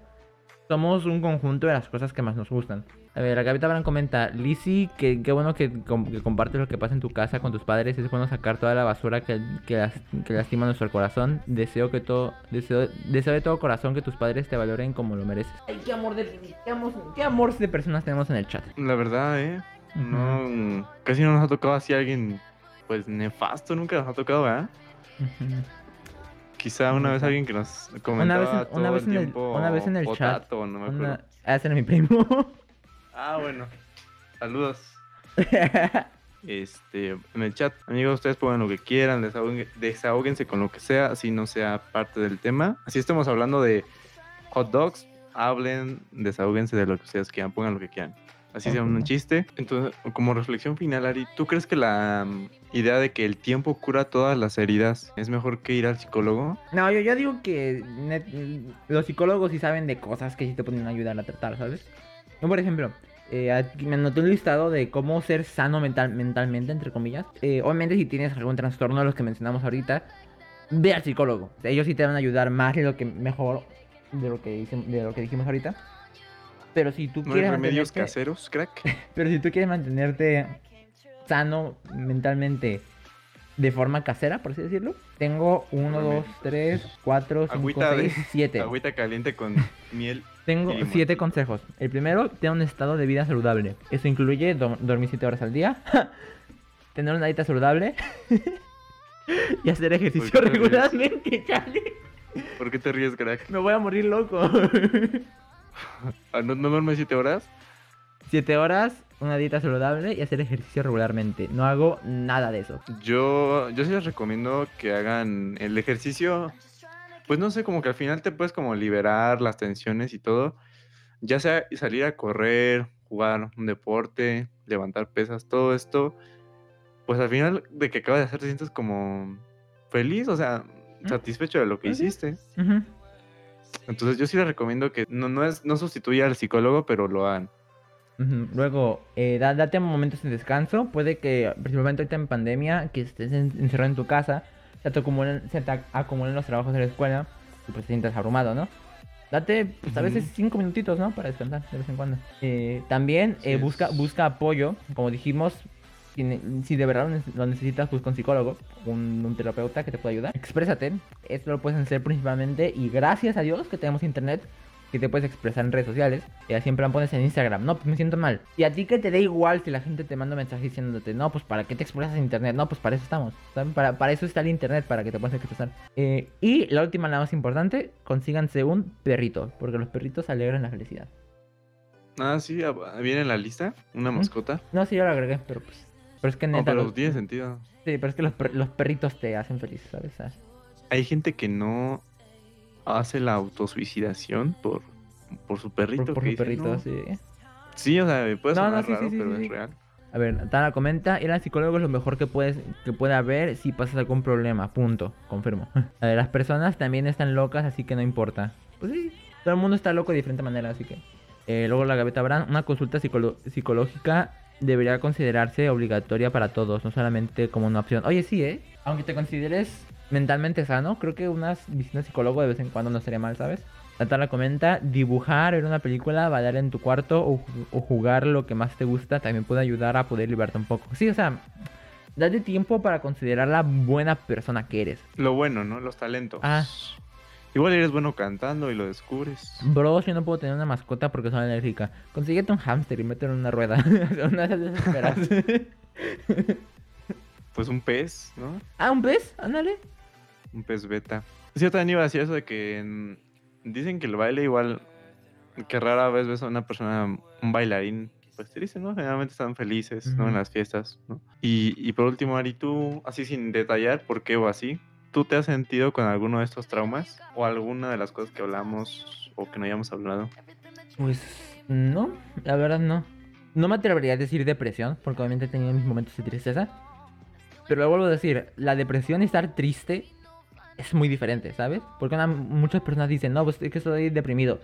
Somos un conjunto de las cosas que más nos gustan. A ver, acá Gavita Abraham comenta, Lizzy, que qué bueno que, com- que compartes lo que pasa en tu casa con tus padres. Es bueno sacar toda la basura que, que, las- que lastima nuestro corazón. Deseo que todo, deseo, deseo de todo corazón que tus padres te valoren como lo mereces. Ay, qué amor de, qué amor, qué amor de personas tenemos en el chat. La verdad, ¿eh? No, casi no nos ha tocado así alguien, pues, nefasto, nunca nos ha tocado, ¿verdad? Quizá una vez alguien que nos comentaba vez en- todo una vez el en el- tiempo una vez en el chat, no me acuerdo. Una... Ah, ese era mi primo. (laughs) Ah, bueno. Saludos. (laughs) Este, en el chat, amigos, ustedes pongan lo que quieran, desahoguen- desahóguense con lo que sea, así no sea parte del tema. Así estamos hablando de hot dogs, hablen, desahóguense de lo que ustedes quieran, pongan lo que quieran. Así sea un chiste. Entonces, como reflexión final, Ari, ¿tú crees que la mm, idea de que el tiempo cura todas las heridas es mejor que ir al psicólogo? No, yo, yo digo que net- los psicólogos sí saben de cosas que sí te pueden ayudar a tratar, ¿sabes? Yo, por ejemplo, eh, me anoté un listado de cómo ser sano mental, mentalmente, entre comillas. Eh, obviamente, si tienes algún trastorno de los que mencionamos ahorita, ve al psicólogo. Ellos sí te van a ayudar más de lo que mejor de lo que, de lo que dijimos ahorita. Pero si tú ¿No hay quieres remedios mantenerte- caseros, crack? (laughs) pero si tú quieres mantenerte sano mentalmente de forma casera, por así decirlo, tengo 1, 2, 3, 4, 5, Agüita de- 6, 7. Agüita caliente con (laughs) miel. Tengo y limón. 7 consejos. El primero, tener un estado de vida saludable. Eso incluye do- dormir 7 horas al día, (laughs) tener una dieta saludable y hacer ejercicio regularmente, chale. ¿Por qué te ríes, crack? Me voy a morir loco. Ah, ¿No, no duermes siete horas? 7 horas, una dieta saludable y hacer ejercicio regularmente. No hago nada de eso. Yo, yo sí les recomiendo que hagan el ejercicio. Pues no sé, como que al final te puedes como liberar las tensiones y todo. Ya sea salir a correr, jugar un deporte, levantar pesas, todo esto. Pues al final de que acabas de hacer te sientes como feliz, o sea, satisfecho de lo que sí. hiciste. Ujú. Entonces yo sí les recomiendo que no, no, es, no sustituya al psicólogo, pero lo hagan. Luego, eh, da- date momentos de descanso. Puede que, principalmente ahorita en pandemia, que estés en- encerrado en tu casa, se te acumulen, se te acumulen los trabajos de la escuela y pues te sientas abrumado, ¿no? Date, pues a veces cinco minutitos, ¿no? Para descansar de vez en cuando. Eh, también eh, busca, busca apoyo, como dijimos. Si, de verdad lo nece- lo necesitas, busca un psicólogo, un, un terapeuta que te pueda ayudar. Exprésate. Esto lo puedes hacer principalmente y gracias a Dios que tenemos internet que te puedes expresar en redes sociales. Y así en plan pones en Instagram, no, pues me siento mal. Y a ti que te da igual si la gente te manda mensajes diciéndote, no, pues para qué te expresas en internet, no, pues para eso estamos. ¿saben? Para, para eso está el internet, para que te puedas expresar. Eh, y la última, la más importante, consíganse un perrito, porque los perritos alegran la felicidad. Ah, sí, viene en la lista, una mascota. No, sí, yo lo agregué, pero pues. Pero es que No, neta. pero los- tiene sentido. Sí, pero es que los, per- los perritos te hacen feliz, ¿sabes? Ah, Hay gente que no hace la autosuicidación por, por su perrito. Por, por su dice, perrito, "No". sí. Sí, o sea, puede No, no, sonar sí, raro, sí, pero es real. A ver, Tana comenta, ir al psicólogo es lo mejor que puedes que puede haber si pasas algún problema, punto, confirmo. (laughs) A ver, las personas también están locas, así que no importa. Pues sí, todo el mundo está loco de diferente manera, así que... Eh, luego la gaveta Brand, una consulta psicolo- psicológica debería considerarse obligatoria para todos, no solamente como una opción. Oye, sí, ¿eh? Aunque te consideres mentalmente sano, creo que unas visitas psicólogo de vez en cuando no estaría mal, ¿sabes? Natala comenta, dibujar, ver una película, bailar en tu cuarto o, o jugar lo que más te gusta también puede ayudar a poder liberarte un poco. Sí, o sea, date tiempo para considerar la buena persona que eres. Lo bueno, ¿no? Los talentos. Ah. Igual eres bueno cantando y lo descubres. Bros, yo no puedo tener una mascota porque soy alérgica. Consíguete un hámster y mételo en una rueda. (laughs) una de. (laughs) Pues un pez, ¿no? ah, ¿un pez? Ándale. Un pez beta. Sí, yo también iba a decir eso de que mm, dicen que el baile igual, que rara vez ves a una persona, un bailarín, pues triste, ¿no? Generalmente están felices, ¿no? En las fiestas, ¿no? Y, y por último, Ari, tú, así sin detallar por qué o así, ¿tú te has sentido con alguno de estos traumas? ¿O alguna de las cosas que hablamos o que no hayamos hablado? Pues no, la verdad no. No me atrevería a decir depresión, porque obviamente he tenido mis momentos de tristeza. Pero lo vuelvo a decir, la depresión y estar triste es muy diferente, ¿sabes? Porque una- muchas personas dicen, no, pues es que estoy deprimido.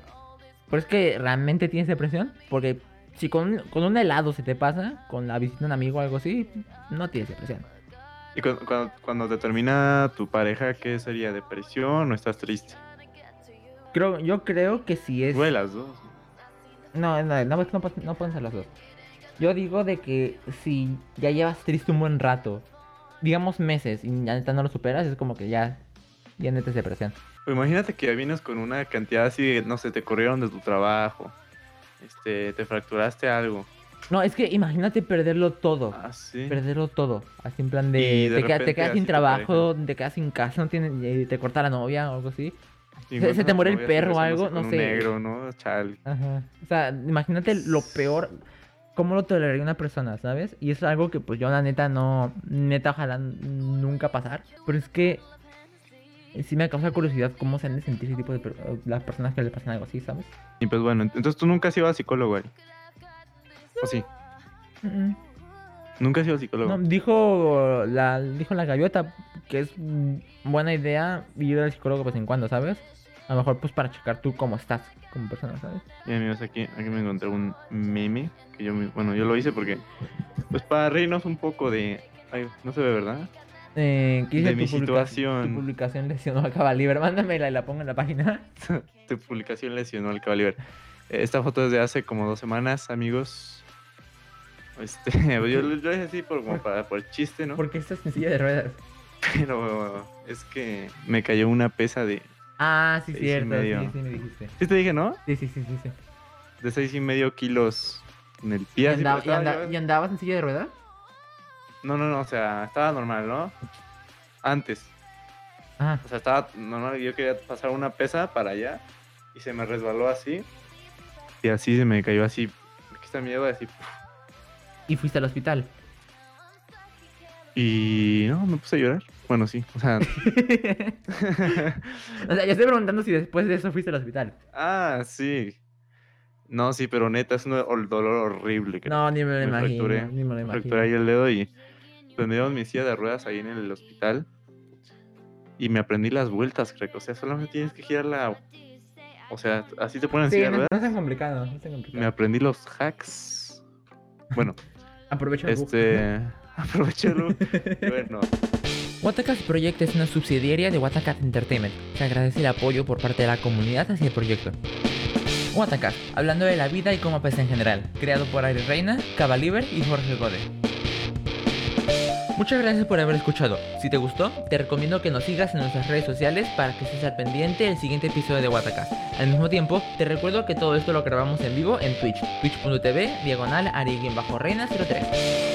Pero es que realmente tienes depresión, porque si con, con un helado se te pasa, con la visita de un amigo o algo así, no tienes depresión. Y cuando, cuando, cuando te termina tu pareja, ¿qué sería? ¿Depresión o estás triste? Creo, yo creo que si es... Duele las dos. No, no, no, no, no pueden ser los dos. Yo digo de que si ya llevas triste un buen rato, digamos meses, y ya neta no lo superas, es como que ya, ya neta es depresión. Pues imagínate que ya vienes con una cantidad así de, no sé, te corrieron de tu trabajo, este, te fracturaste algo. No, es que imagínate perderlo todo. Ah, sí. Perderlo todo. Así en plan de. de te, queda- te quedas sin trabajo, te quedas sin casa, no tienes, te corta la novia o algo así. Y se- se te muere el perro o algo, no sé. negro, ¿no? Chale. Ajá. O sea, imagínate lo peor. ¿Cómo lo toleraría una persona, sabes? Y es algo que, pues yo, la neta, no. Neta, ojalá nunca pasar. Pero es que. Sí me causa curiosidad cómo se han de sentir ese tipo de. Las personas que le pasan algo así, ¿sabes? Y pues bueno, entonces tú nunca has ido a psicólogo, güey. ¿O sí? Nunca has ido a psicólogo. No, dijo la, dijo la gaviota que es buena idea ir al psicólogo de vez en cuando, ¿sabes? A lo mejor pues para checar tú cómo estás como persona, ¿sabes? Y amigos, aquí, aquí me encontré un meme que yo, bueno, yo lo hice porque, pues para reírnos un poco de, ay, no se ve, ¿verdad? Eh, ¿qué De mi tu publica- situación. Tu publicación lesionó a Cabalibre. (laughs) Mándamela y la pongo en la página. (laughs) Tu publicación lesionó al Cabaliber. Esta foto es de hace como dos semanas, amigos. Este, (laughs) yo lo hice así por, como para, por chiste, ¿no? Porque esta es en silla de ruedas. Pero es que me cayó una pesa de... Ah, sí, y cierto. Sí, medio. sí, me dijiste. Sí te dije, ¿no? Sí, sí, sí, sí. sí. De seis y medio kilos en el ¿Y, pie. así, andaba- y y andabas en silla de ruedas? No, no, no, o sea, estaba normal, ¿no? Antes. Ah, O sea, estaba normal, yo quería pasar una pesa para allá y se me resbaló así. Y así se me cayó así. Aquí está mi dedo así. Y fuiste al hospital. Y no, me puse a llorar. Bueno, sí. O sea, (laughs) o sea, ya estoy preguntando si después de eso fuiste al hospital. ah, sí. No, sí, pero neta, es un ol- dolor horrible. que No, ni me lo me imagino. fracturé, Ni me lo imagino. fracturé ahí el dedo y dieron mi silla de ruedas ahí en el hospital. Y me aprendí las vueltas, creo. O sea, solamente tienes que girarla. O sea, así te ponen Sí, silla de no, ruedas. no es tan complicado. No es tan complicado. Me aprendí los hacks. Bueno, Aprovecha el bug. este. (laughs) Aprovechalo. (laughs) bueno, Watacast Project es una subsidiaria de Watacast Entertainment. Se agradece el apoyo por parte de la comunidad hacia el proyecto. Watacast, hablando de la vida y cómo pesa en general. Creado por Ari Reina, Cabaliber y Jorge Gode. Muchas gracias por haber escuchado. Si te gustó, te recomiendo que nos sigas en nuestras redes sociales para que estés al pendiente del siguiente episodio de Watacast. Al mismo tiempo, te recuerdo que todo esto lo grabamos en vivo en Twitch, twitch.tv, diagonal, ari-reina03.